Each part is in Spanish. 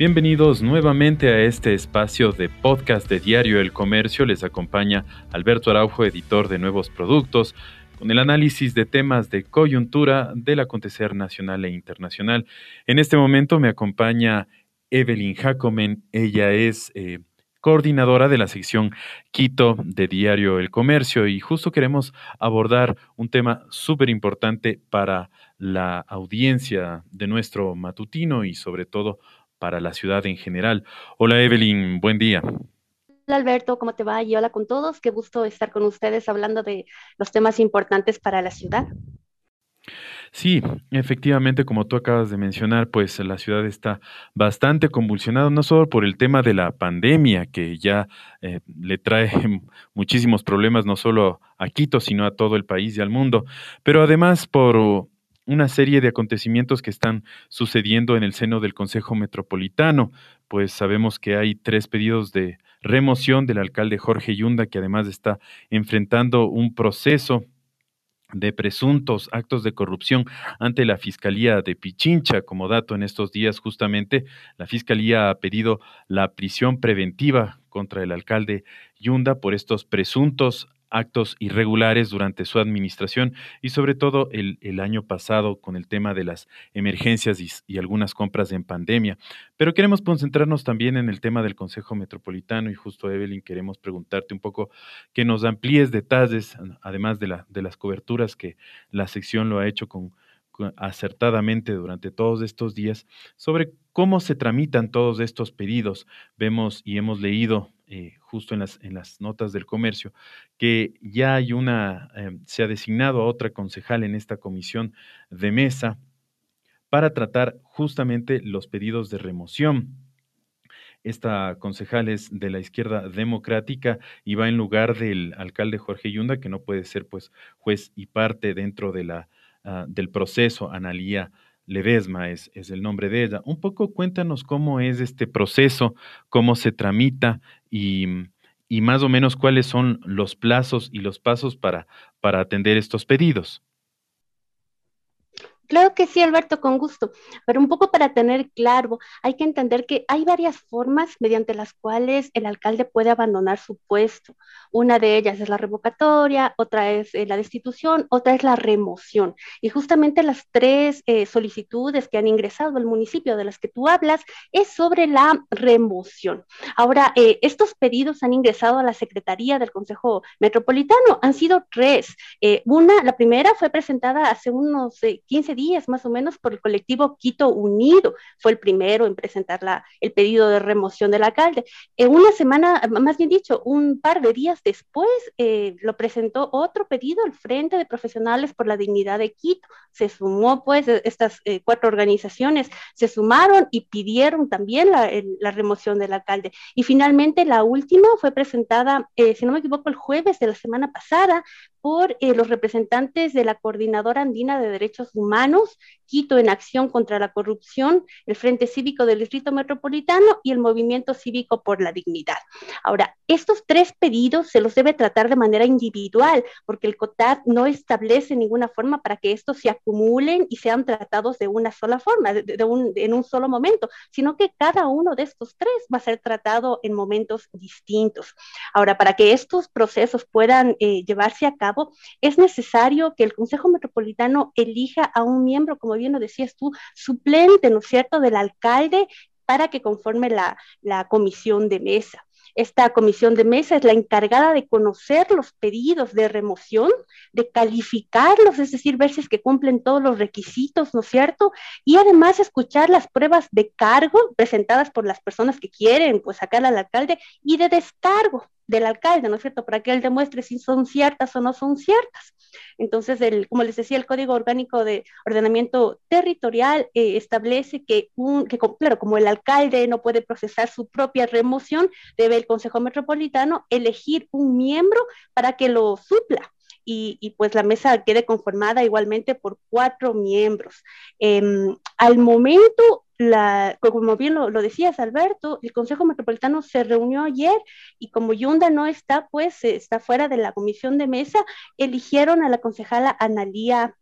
Bienvenidos nuevamente a este espacio de podcast de Diario El Comercio. Les acompaña Alberto Araujo, editor de Nuevos Productos, con el análisis de temas de coyuntura del acontecer nacional e internacional. En este momento me acompaña Evelyn Jacomen. Ella es eh, coordinadora de la sección Quito de Diario El Comercio y justo queremos abordar un tema súper importante para la audiencia de nuestro matutino y sobre todo para la ciudad en general. Hola Evelyn, buen día. Hola Alberto, ¿cómo te va? Y hola con todos, qué gusto estar con ustedes hablando de los temas importantes para la ciudad. Sí, efectivamente, como tú acabas de mencionar, pues la ciudad está bastante convulsionada, no solo por el tema de la pandemia, que ya eh, le trae muchísimos problemas, no solo a Quito, sino a todo el país y al mundo, pero además por una serie de acontecimientos que están sucediendo en el seno del Consejo Metropolitano, pues sabemos que hay tres pedidos de remoción del alcalde Jorge Yunda, que además está enfrentando un proceso de presuntos actos de corrupción ante la Fiscalía de Pichincha. Como dato, en estos días justamente la Fiscalía ha pedido la prisión preventiva contra el alcalde Yunda por estos presuntos actos irregulares durante su administración y sobre todo el, año pasado con el tema de las emergencias y, algunas compras en pandemia. Pero queremos concentrarnos también en el tema del Consejo Metropolitano y justo Evelyn queremos preguntarte un poco que nos amplíes detalles, además de, de las coberturas que la sección lo ha hecho con, acertadamente durante todos estos días sobre cómo se tramitan todos estos pedidos. Vemos y hemos leído eh, justo en las, en las notas del comercio que ya hay una, eh, se ha designado a otra concejal en esta comisión de mesa para tratar justamente los pedidos de remoción. Esta concejal es de la izquierda democrática y va en lugar del alcalde Jorge Yunda, que no puede ser pues juez y parte dentro de la Ah, del proceso, Analía Ledesma es, es, el nombre de ella. Un poco cuéntanos cómo es este proceso, cómo se tramita y, y más o menos cuáles son los plazos y los pasos para, para atender estos pedidos. Claro que sí, Alberto, con gusto, pero un poco para tener claro, hay que entender que hay varias formas mediante las cuales el alcalde puede abandonar su puesto. Una de ellas es la revocatoria, otra es eh, la destitución, otra es la remoción. Y justamente las tres eh, solicitudes que han ingresado al municipio de las que tú hablas es sobre la remoción. Ahora, eh, estos pedidos han ingresado a la Secretaría del Consejo Metropolitano, han sido tres. una, la primera fue presentada hace unos 15 días días más o menos por el colectivo Quito Unido. Fue el primero en presentar la, el pedido de remoción del alcalde. En una semana, más bien dicho, un par de días después, eh, lo presentó otro pedido al Frente de Profesionales por la Dignidad de Quito. Se sumó, pues, e, estas eh, cuatro organizaciones se sumaron y pidieron también la, la, remoción del alcalde. Y finalmente la última fue presentada, eh, si no me equivoco, el jueves de la semana pasada por los representantes de la Coordinadora Andina de Derechos Humanos Quito en Acción contra la Corrupción, el Frente Cívico del Distrito Metropolitano y el Movimiento Cívico por la Dignidad. Ahora, estos tres pedidos se los debe tratar de manera individual, porque el COTAD no establece ninguna forma para que estos se acumulen y sean tratados de una sola forma, de, un, en un solo momento, sino que cada uno de estos tres va a ser tratado en momentos distintos. Ahora, para que estos procesos puedan eh, llevarse a cabo, es necesario que el Consejo Metropolitano elija a un miembro, como bien lo decías tú, suplente, ¿no es cierto?, del alcalde para que conforme la, la comisión de mesa. Esta comisión de mesa es la encargada de conocer los pedidos de remoción, de calificarlos, es decir, ver si es que cumplen todos los requisitos, ¿no es cierto? Y además escuchar las pruebas de cargo presentadas por las personas que quieren, pues sacar al alcalde y de descargo del alcalde, ¿no es cierto? Para que él demuestre si son ciertas o no son ciertas. Entonces, el, como les decía, el Código Orgánico de Ordenamiento Territorial eh, establece que, un, que, claro, como el alcalde no puede procesar su propia remoción, debe el Consejo Metropolitano elegir un miembro para que lo supla. Y, pues la mesa quede conformada igualmente por cuatro miembros. Em, al momento, la, como bien lo, decías, Alberto, el Consejo Metropolitano se reunió ayer y como Yunda no está, pues está fuera de la comisión de mesa, eligieron a la concejala Analía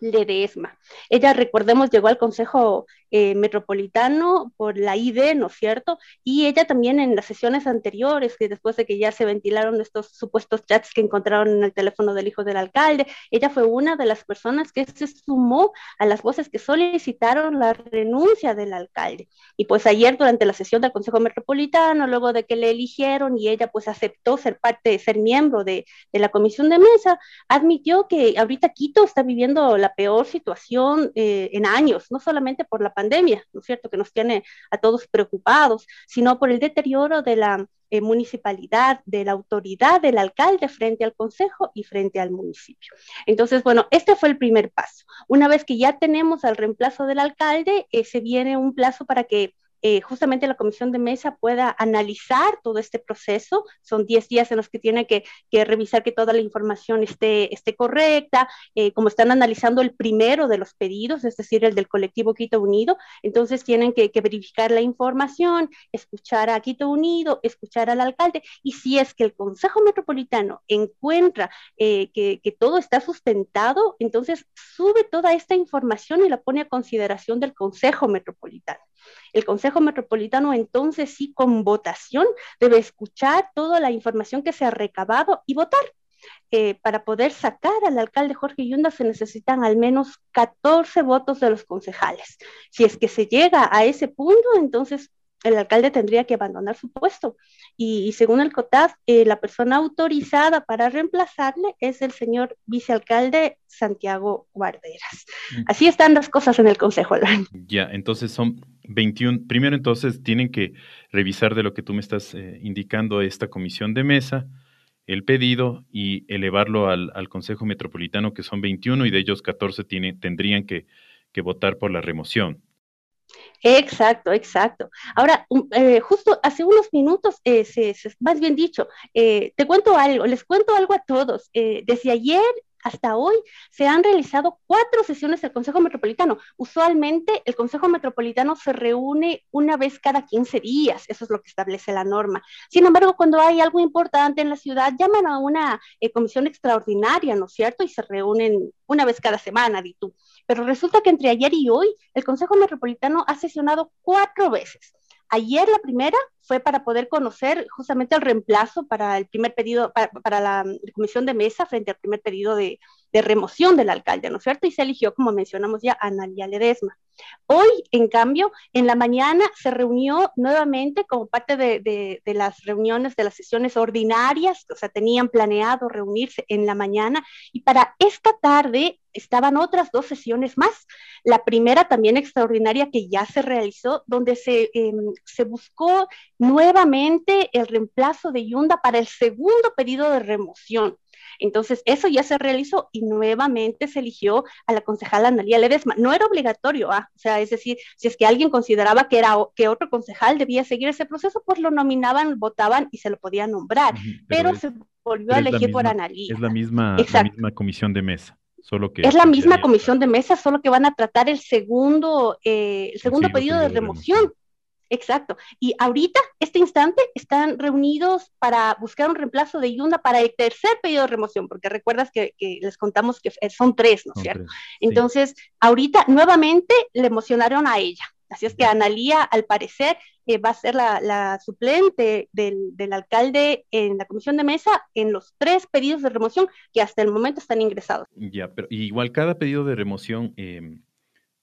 Ledesma. Ella, recordemos, llegó al Consejo eh, metropolitano por la ID, ¿no es cierto? Y ella también en las sesiones anteriores, que después de que ya se ventilaron estos supuestos chats que encontraron en el teléfono del hijo del alcalde, ella fue una de las personas que se sumó a las voces que solicitaron la renuncia del alcalde. Y pues ayer durante la sesión del Consejo Metropolitano, luego de que le eligieron y ella pues aceptó ser parte, ser miembro de, de la comisión de mesa, admitió que ahorita Quito está viviendo la peor situación eh, en años, no solamente por la pandemia, ¿no es cierto?, que nos tiene a todos preocupados, sino por el deterioro de la eh, municipalidad, de la autoridad del alcalde frente al consejo y frente al municipio. Entonces, bueno, este fue el primer paso. Una vez que ya tenemos al reemplazo del alcalde, eh, se viene un plazo para que eh, justamente la comisión de mesa pueda analizar todo este proceso. Son 10 días en los que tiene que, revisar que toda la información esté, correcta, eh, como están analizando el primero de los pedidos, es decir, el del colectivo Quito Unido, entonces tienen que, verificar la información, escuchar a Quito Unido, escuchar al alcalde, y si es que el Consejo Metropolitano encuentra eh, que todo está sustentado, entonces sube toda esta información y la pone a consideración del Consejo Metropolitano. El Consejo Metropolitano entonces sí con votación debe escuchar toda la información que se ha recabado y votar. Eh, para poder sacar al alcalde Jorge Yunda se necesitan al menos 14 votos de los concejales. Si es que se llega a ese punto, entonces el alcalde tendría que abandonar su puesto. Y, según el COTAF, eh, la persona autorizada para reemplazarle es el señor vicealcalde Santiago Guarderas. Así están las cosas en el Consejo. Ya, entonces son 21. Primero, entonces, tienen que revisar de lo que tú me estás eh, indicando esta comisión de mesa, el pedido y elevarlo al, Consejo Metropolitano, que son 21 y de ellos 14 tiene, tendrían que, que votar por la remoción. Exacto, exacto. Ahora, eh, justo hace unos minutos, eh, más bien dicho, eh, te cuento algo, les cuento algo a todos. desde ayer hasta hoy se han realizado cuatro sesiones del Consejo Metropolitano. Usualmente el Consejo Metropolitano se reúne una vez cada 15 días, eso es lo que establece la norma. Sin embargo, cuando hay algo importante en la ciudad, llaman a una eh, comisión extraordinaria, ¿no es cierto? Y se reúnen una vez cada semana, di tú. Pero resulta que entre ayer y hoy el Consejo Metropolitano ha sesionado cuatro veces. Ayer la primera fue para poder conocer justamente el reemplazo para el primer pedido, para, la, comisión de mesa frente al primer pedido de, remoción del alcalde, ¿no es cierto? Y se eligió, como mencionamos ya, a Analia Ledesma. Hoy, en cambio, en la mañana se reunió nuevamente como parte de, de, las reuniones de las sesiones ordinarias, o sea, tenían planeado reunirse en la mañana y para esta tarde estaban otras dos sesiones más. La primera también extraordinaria que ya se realizó, donde se, em, se buscó nuevamente el reemplazo de Yunda para el segundo pedido de remoción. Entonces, eso ya se realizó y nuevamente se eligió a la concejala Analia Ledesma. No era obligatorio, ¿ah? o sea, es decir, si es que alguien consideraba que, era, que otro concejal debía seguir ese proceso, pues lo nominaban, votaban y se lo podía nombrar. pero, se volvió a elegir por Analia. Es la misma, la misma comisión de mesa. Solo que es la misma comisión de mesa, solo que van a tratar el segundo, eh, el segundo pedido, de remoción. Exacto. Y ahorita, este instante, están reunidos para buscar un reemplazo de Yunda para el tercer pedido de remoción, porque recuerdas que, les contamos que son tres, ¿no es cierto? Entonces, ahorita nuevamente le emocionaron a ella. Así es que Analía, al parecer, eh, va a ser la, suplente del, alcalde en la comisión de mesa en los tres pedidos de remoción que hasta el momento están ingresados. Ya, pero igual cada pedido de remoción em,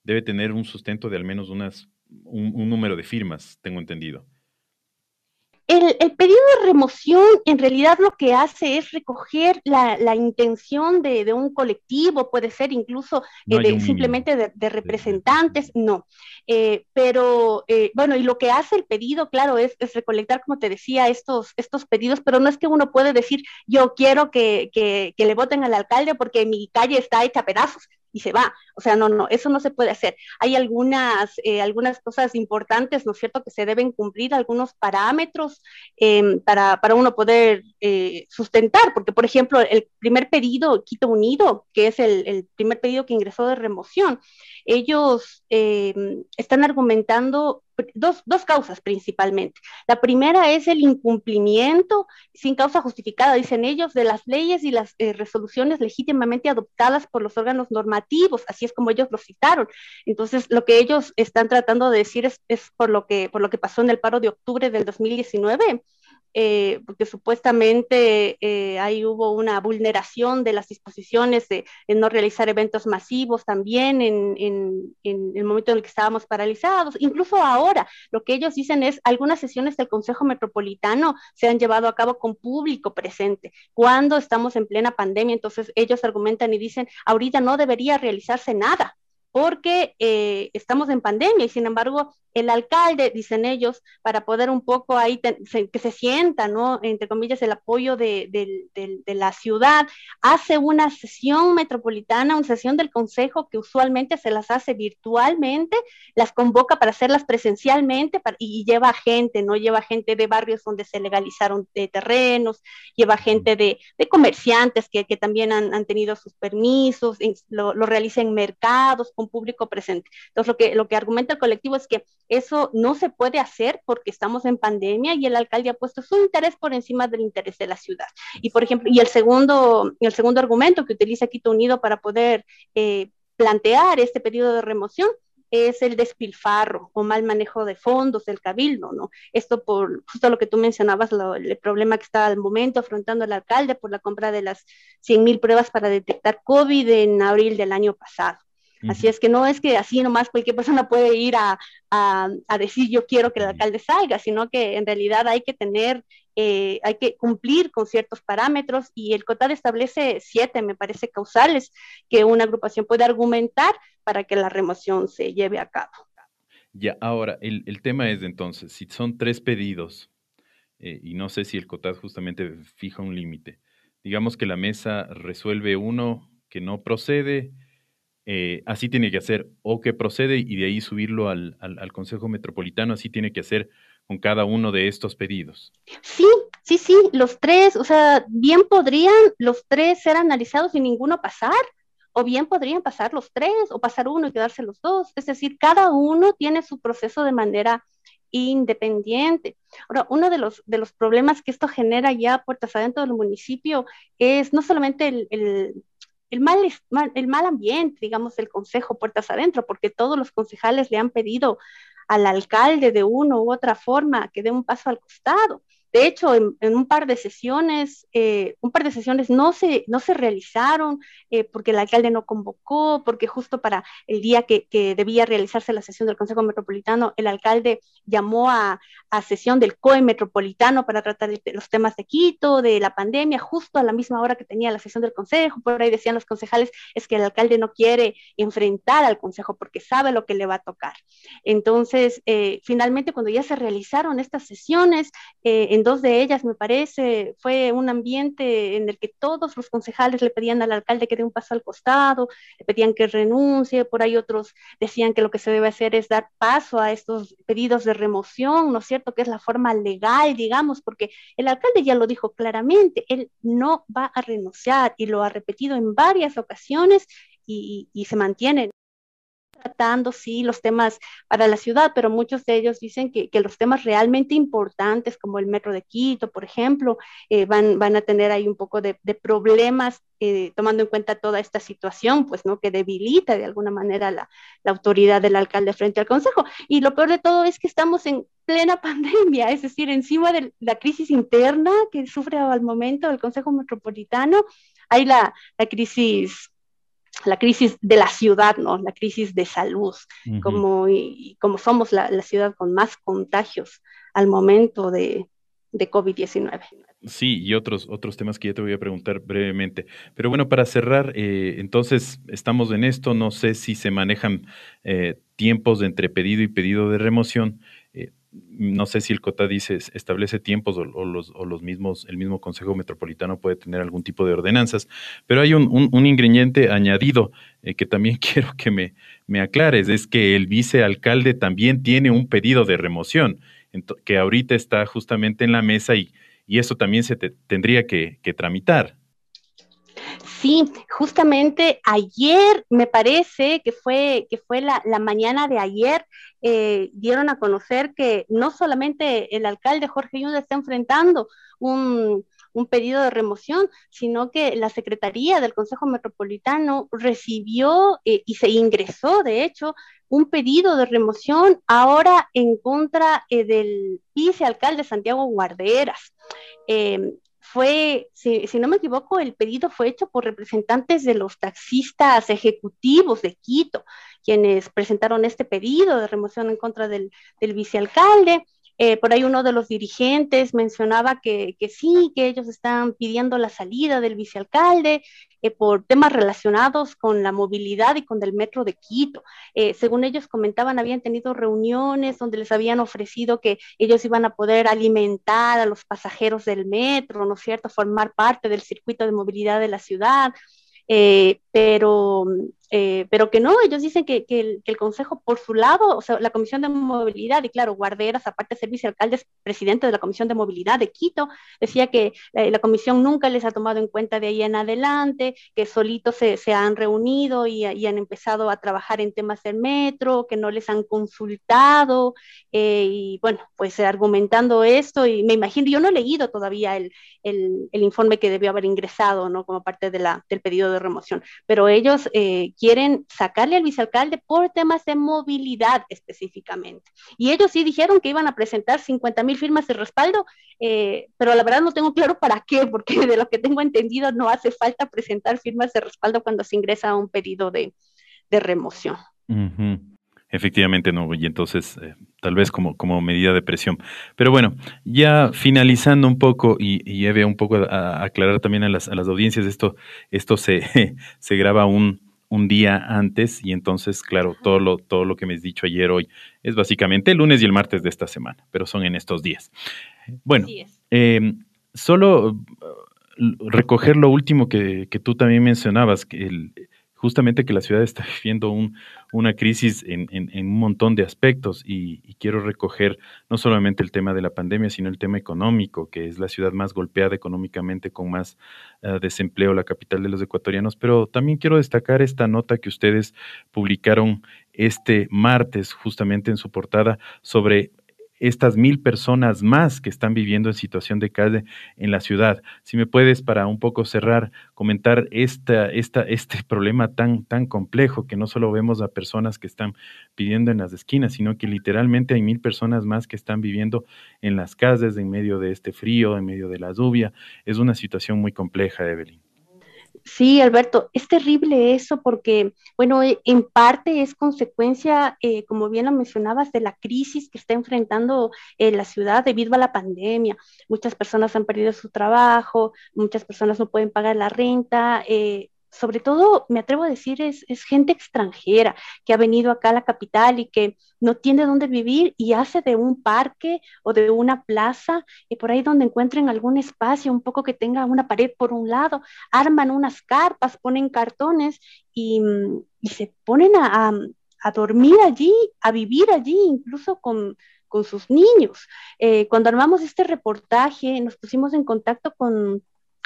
debe tener un sustento de al menos unas un, número de firmas, tengo entendido. El, pedido de remoción en realidad lo que hace es recoger la, intención de, un colectivo, puede ser incluso eh, simplemente de, representantes, no. Eh, pero eh, bueno, y lo que hace el pedido, claro, es, recolectar, como te decía, estos, estos pedidos, pero no es que uno puede decir, yo quiero que, que le voten al alcalde porque mi calle está hecha a pedazos y se va. O sea, no, no, eso no se puede hacer. Hay algunas, eh, algunas cosas importantes, ¿no es cierto?, que se deben cumplir, algunos parámetros em, para, para, uno poder eh, sustentar, porque, por ejemplo, el primer pedido, Quito Unido, que es el, el primer pedido que ingresó de remoción, ellos em, están argumentando dos, dos causas principalmente. La primera es el incumplimiento sin causa justificada, dicen ellos, de las leyes y las eh, resoluciones legítimamente adoptadas por los órganos normativos, así es como ellos lo citaron. Entonces, lo que ellos están tratando de decir es, es por, lo que, por lo que pasó en el paro de octubre del 2019 eh, porque supuestamente eh, ahí hubo una vulneración de las disposiciones de, no realizar eventos masivos también en, en, en, el momento en el que estábamos paralizados. Incluso ahora, lo que ellos dicen es, algunas sesiones del Consejo Metropolitano se han llevado a cabo con público presente, cuando estamos en plena pandemia, entonces ellos argumentan y dicen, ahorita no debería realizarse nada porque eh, estamos en pandemia y sin embargo el alcalde, dicen ellos, para poder un poco ahí que se sienta, ¿no? Entre comillas, el apoyo de, la ciudad, hace una sesión metropolitana, una sesión del consejo que usualmente se las hace virtualmente, las convoca para hacerlas presencialmente y lleva gente, ¿no? Lleva gente de barrios donde se legalizaron terrenos, lleva gente de, comerciantes que, también han, tenido sus permisos, lo, lo realiza en mercados con público presente. Entonces, lo que, lo que argumenta el colectivo es que eso no se puede hacer porque estamos en pandemia y el alcalde ha puesto su interés por encima del interés de la ciudad. Y por ejemplo, y el segundo, el segundo argumento que utiliza Quito Unido para poder eh, plantear este pedido de remoción es el despilfarro o mal manejo de fondos del cabildo, ¿no? Esto por justo lo que tú mencionabas, el problema que está al momento afrontando el alcalde por la compra de las 100.000 pruebas para detectar COVID en abril del año pasado. Así es que no es que así nomás cualquier persona puede ir a, decir yo quiero que el alcalde salga, sino que en realidad hay que tener, eh, hay que cumplir con ciertos parámetros y el COTAD establece siete, me parece, causales que una agrupación puede argumentar para que la remoción se lleve a cabo. Ya, ahora, el, tema es entonces, si son tres pedidos, eh, y no sé si el COTAD justamente fija un límite, digamos que la mesa resuelve uno que no procede, eh, así tiene que hacer, o que procede y de ahí subirlo al, Consejo Metropolitano, así tiene que hacer con cada uno de estos pedidos. Sí, sí, sí, los tres, o sea, bien podrían los tres ser analizados sin ninguno pasar, o bien podrían pasar los tres, o pasar uno y quedarse los dos. Es decir, cada uno tiene su proceso de manera independiente. Ahora, uno de los, de los problemas que esto genera ya puertas adentro del municipio es no solamente el mal, el mal ambiente, digamos, del consejo puertas adentro, porque todos los concejales le han pedido al alcalde de una u otra forma que dé un paso al costado. De hecho, en, un par de sesiones, eh, un par de sesiones no se, no se realizaron eh, porque el alcalde no convocó, porque justo para el día que, debía realizarse la sesión del Consejo Metropolitano, el alcalde llamó a, sesión del COE Metropolitano para tratar de, los temas de Quito, de la pandemia, justo a la misma hora que tenía la sesión del Consejo. Por ahí decían los concejales, es que el alcalde no quiere enfrentar al Consejo porque sabe lo que le va a tocar. Entonces, eh, finalmente, cuando ya se realizaron estas sesiones, en dos de ellas, me parece, fue un ambiente en el que todos los concejales le pedían al alcalde que dé un paso al costado, le pedían que renuncie, por ahí otros decían que lo que se debe hacer es dar paso a estos pedidos de remoción, ¿no es cierto? Que es la forma legal, digamos, porque el alcalde ya lo dijo claramente, él no va a renunciar y lo ha repetido en varias ocasiones y, y se mantiene tratando, sí, los temas para la ciudad, pero muchos de ellos dicen que, los temas realmente importantes, como el metro de Quito, por ejemplo, eh, van, van a tener ahí un poco de, problemas, eh, tomando en cuenta toda esta situación, pues, ¿no? Que debilita de alguna manera la, autoridad del alcalde frente al Consejo. Y lo peor de todo es que estamos en plena pandemia, es decir, encima de la crisis interna que sufre al momento el Consejo Metropolitano, hay la, la crisis la crisis de la ciudad, ¿no? La crisis de salud, como, y, como somos la, ciudad con más contagios al momento de, de COVID-19. Sí, y otros, otros temas que ya te voy a preguntar brevemente. Pero bueno, para cerrar, eh, entonces estamos en esto, no sé si se manejan eh, tiempos de entre pedido y pedido de remoción no sé si el COTA dice, establece tiempos o, los, mismos, el mismo Consejo Metropolitano puede tener algún tipo de ordenanzas, pero hay un, ingrediente añadido eh, que también quiero que me, me, aclares, es que el vicealcalde también tiene un pedido de remoción, que ahorita está justamente en la mesa y, y eso también se tendría que, tramitar. Sí, justamente ayer me parece que fue, que fue la, mañana de ayer, eh, dieron a conocer que no solamente el alcalde Jorge Yunda está enfrentando un, un pedido de remoción, sino que la Secretaría del Consejo Metropolitano recibió eh, y se ingresó, de hecho, un pedido de remoción ahora en contra eh, del vicealcalde Santiago Guarderas. Em, fue, si, no me equivoco, el pedido fue hecho por representantes de los taxistas ejecutivos de Quito, quienes presentaron este pedido de remoción en contra del, del vicealcalde. Eh, por ahí uno de los dirigentes mencionaba que, sí, que ellos están pidiendo la salida del vicealcalde eh, por temas relacionados con la movilidad y con el metro de Quito. Eh, según ellos comentaban, habían tenido reuniones donde les habían ofrecido que ellos iban a poder alimentar a los pasajeros del metro, ¿no es cierto?, formar parte del circuito de movilidad de la ciudad. Pero eh, pero que no, ellos dicen que, el, Consejo por su lado, o sea, la Comisión de Movilidad, y claro, Guarderas, aparte de ser vicealcalde, es presidente de la Comisión de Movilidad de Quito, decía que la, Comisión nunca les ha tomado en cuenta de ahí en adelante, que solitos se, han reunido y, han empezado a trabajar en temas del metro, que no les han consultado, eh, y bueno, pues argumentando esto, y me imagino, yo no he leído todavía el, informe que debió haber ingresado, ¿no? Como parte de la, del pedido de remoción, pero ellos eh, quieren sacarle al vicealcalde por temas de movilidad específicamente. Y ellos sí dijeron que iban a presentar 50 mil firmas de respaldo, eh, pero la verdad no tengo claro para qué, porque de lo que tengo entendido no hace falta presentar firmas de respaldo cuando se ingresa un pedido de, remoción. Efectivamente no, y entonces eh, tal vez como, como medida de presión. Pero bueno, ya finalizando un poco y, y Eve un poco a, aclarar también a las, a las audiencias, esto, esto se, se graba un, un día antes y entonces, claro, todo lo, todo lo que me has dicho ayer, hoy, es básicamente el lunes y el martes de esta semana, pero son en estos días. Bueno, em, solo recoger lo último que, que, tú también mencionabas, que el, justamente que la ciudad está viviendo un, una crisis en, un montón de aspectos y, quiero recoger no solamente el tema de la pandemia, sino el tema económico, que es la ciudad más golpeada económicamente con más eh, desempleo, la capital de los ecuatorianos, pero también quiero destacar esta nota que ustedes publicaron este martes justamente en su portada sobre estas mil personas más que están viviendo en situación de calle en la ciudad. Si me puedes, para un poco cerrar, comentar esta, esta, este problema tan, tan complejo que no solo vemos a personas que están pidiendo en las esquinas, sino que literalmente hay mil personas más que están viviendo en las calles en medio de este frío, en medio de la lluvia. Es una situación muy compleja, Evelyn. Sí, Alberto, es terrible eso porque, bueno, e, en parte es consecuencia, eh, como bien lo mencionabas, de la crisis que está enfrentando eh, la ciudad debido a la pandemia. Muchas personas han perdido su trabajo, muchas personas no pueden pagar la renta, eh, sobre todo, me atrevo a decir, es, gente extranjera que ha venido acá a la capital y que no tiene dónde vivir y hace de un parque o de una plaza y por ahí donde encuentren algún espacio, un poco que tenga una pared por un lado, arman unas carpas, ponen cartones y, se ponen a, dormir allí, a vivir allí, incluso con, sus niños. Eh, cuando armamos este reportaje, nos pusimos en contacto con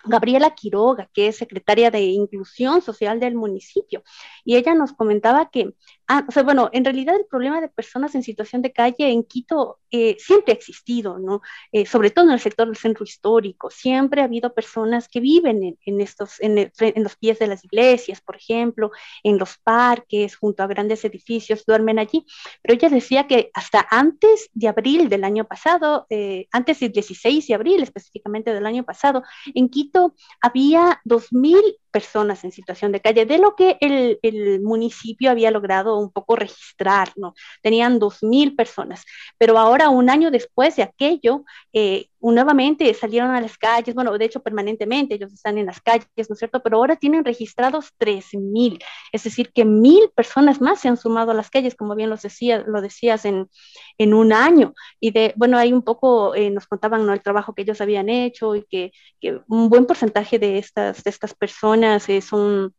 Gabriela Quiroga, que es secretaria de Inclusión Social del municipio, y ella nos comentaba que Ah, o sea, bueno, en realidad el problema de personas en situación de calle en Quito eh, siempre ha existido, ¿no? Eh, sobre todo en el sector del centro histórico. Siempre ha habido personas que viven en, estos, en, los pies de las iglesias, por ejemplo, en los parques, junto a grandes edificios, duermen allí. Pero ella decía que hasta antes de abril del año pasado, eh, antes del 16 de abril específicamente del año pasado, en Quito había 2.000 personas en situación de calle, de lo que el, el municipio había logrado un poco registrar, ¿no? Tenían 2.000 personas, pero ahora, un año después de aquello, eh, nuevamente salieron a las calles, bueno, de hecho permanentemente ellos están en las calles, ¿no es cierto? Pero ahora tienen registrados 3.000, es decir, que mil personas más se han sumado a las calles, como bien lo, decía, lo decías, en, en un año. Y de, bueno, ahí un poco eh, nos contaban ¿no? el trabajo que ellos habían hecho y que, que un buen porcentaje de estas, de estas personas eh, son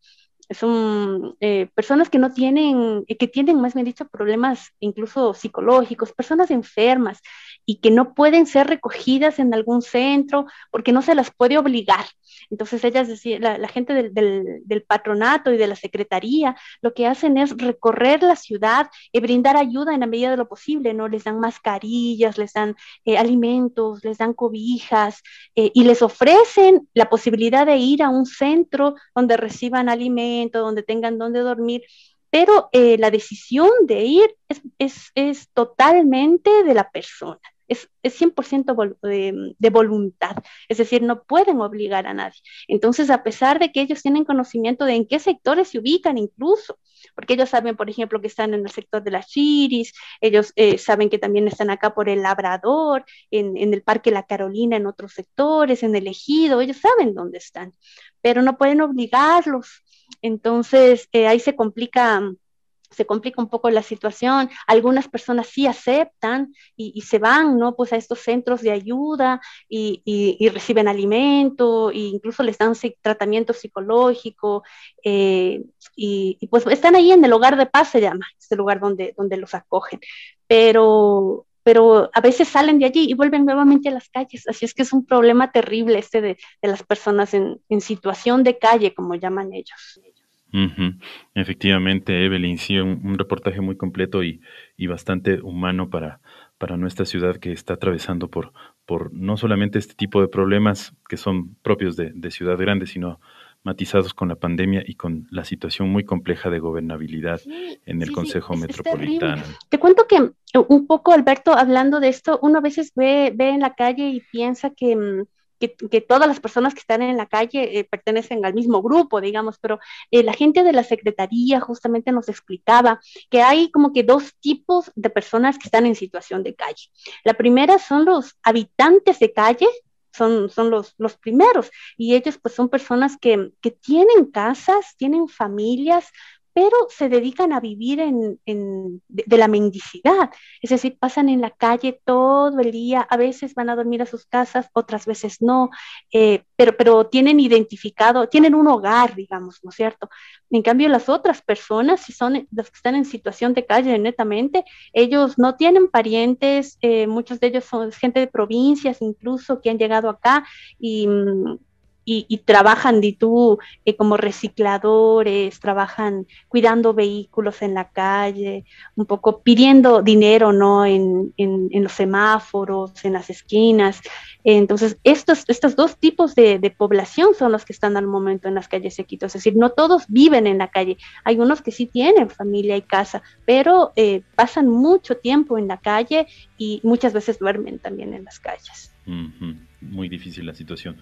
son eh, personas que no tienen, que tienen, más bien dicho, problemas incluso psicológicos, personas enfermas, y que no pueden ser recogidas en algún centro porque no se las puede obligar. Entonces ellas decían, la, gente del, patronato y de la secretaría lo que hacen es recorrer la ciudad y brindar ayuda en la medida de lo posible, ¿no? Les dan mascarillas, les dan eh, alimentos, les dan cobijas eh, y les ofrecen la posibilidad de ir a un centro donde reciban alimento, donde tengan donde dormir pero eh, la decisión de ir es, es, totalmente de la persona es, es 100% de, de, voluntad, es decir, no pueden obligar a nadie. Entonces, a pesar de que ellos tienen conocimiento de en qué sectores se ubican incluso, porque ellos saben, por ejemplo, que están en el sector de las Chiris, ellos eh, saben que también están acá por el Labrador, en, en el Parque La Carolina, en otros sectores, en el Ejido, ellos saben dónde están, pero no pueden obligarlos. Entonces, eh, ahí se complica se complica un poco la situación. Algunas personas sí aceptan y, se van, ¿no? Pues a estos centros de ayuda y, reciben alimento e incluso les dan tratamiento psicológico eh, y, pues están ahí en el hogar de paz, se llama, este lugar donde, donde los acogen. Pero, pero a veces salen de allí y vuelven nuevamente a las calles. Así es que es un problema terrible este de, las personas en situación de calle, como llaman ellos. Efectivamente, Evelyn, sí, un, reportaje muy completo y, y, bastante humano para, para nuestra ciudad que está atravesando por, por no solamente este tipo de problemas que son propios de, ciudad grande, sino matizados con la pandemia y con la situación muy compleja de gobernabilidad en el Consejo Metropolitano. Te cuento que un poco, Alberto, hablando de esto, uno a veces ve, ve en la calle y piensa que que, todas las personas que están en la calle eh, pertenecen al mismo grupo, digamos, pero eh, la gente de la Secretaría justamente nos explicaba que hay como que dos tipos de personas que están en situación de calle. La primera son los habitantes de calle, son, son los, los primeros, y ellos pues son personas que, que tienen casas, tienen familias, pero se dedican a vivir en, de, la mendicidad, es decir, pasan en la calle todo el día, a veces van a dormir a sus casas, otras veces no, eh, pero, pero tienen identificado, tienen un hogar, digamos, ¿no es cierto? En cambio, las otras personas, si son las que están en situación de calle netamente, ellos no tienen parientes, eh, muchos de ellos son gente de provincias incluso que han llegado acá y y, trabajan y tú eh, como recicladores, trabajan cuidando vehículos en la calle, un poco pidiendo dinero, ¿no? En, en, los semáforos, en las esquinas. Entonces, estos, estos dos tipos de, población son los que están al momento en las calles de. Es decir, no todos viven en la calle. Hay unos que sí tienen familia y casa, pero eh, pasan mucho tiempo en la calle y muchas veces duermen también en las calles muy difícil la situación.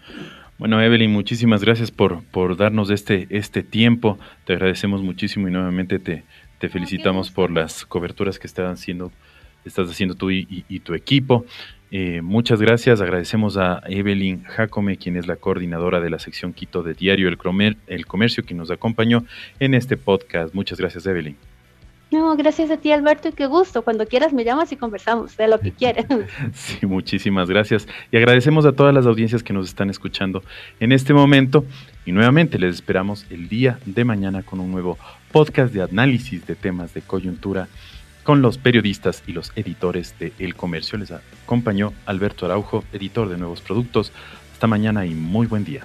Bueno, Evelyn, muchísimas gracias por, por darnos este, este tiempo. Te agradecemos muchísimo y nuevamente te, te felicitamos por las coberturas que están haciendo, estás haciendo tú y, tu equipo. Eh, muchas gracias. Agradecemos a Evelyn Jacome, quien es la coordinadora de la sección Quito de Diario El, Comer, El Comercio, quien nos acompañó en este podcast. Muchas gracias, Evelyn. No, gracias a ti, Alberto, y qué gusto. Cuando quieras me llamas y conversamos de lo que quieras. Sí, muchísimas gracias. Y agradecemos a todas las audiencias que nos están escuchando en este momento. Y nuevamente les esperamos el día de mañana con un nuevo podcast de análisis de temas de coyuntura con los periodistas y los editores de El Comercio. Les acompañó Alberto Araujo, editor de Nuevos Productos. Hasta mañana y muy buen día.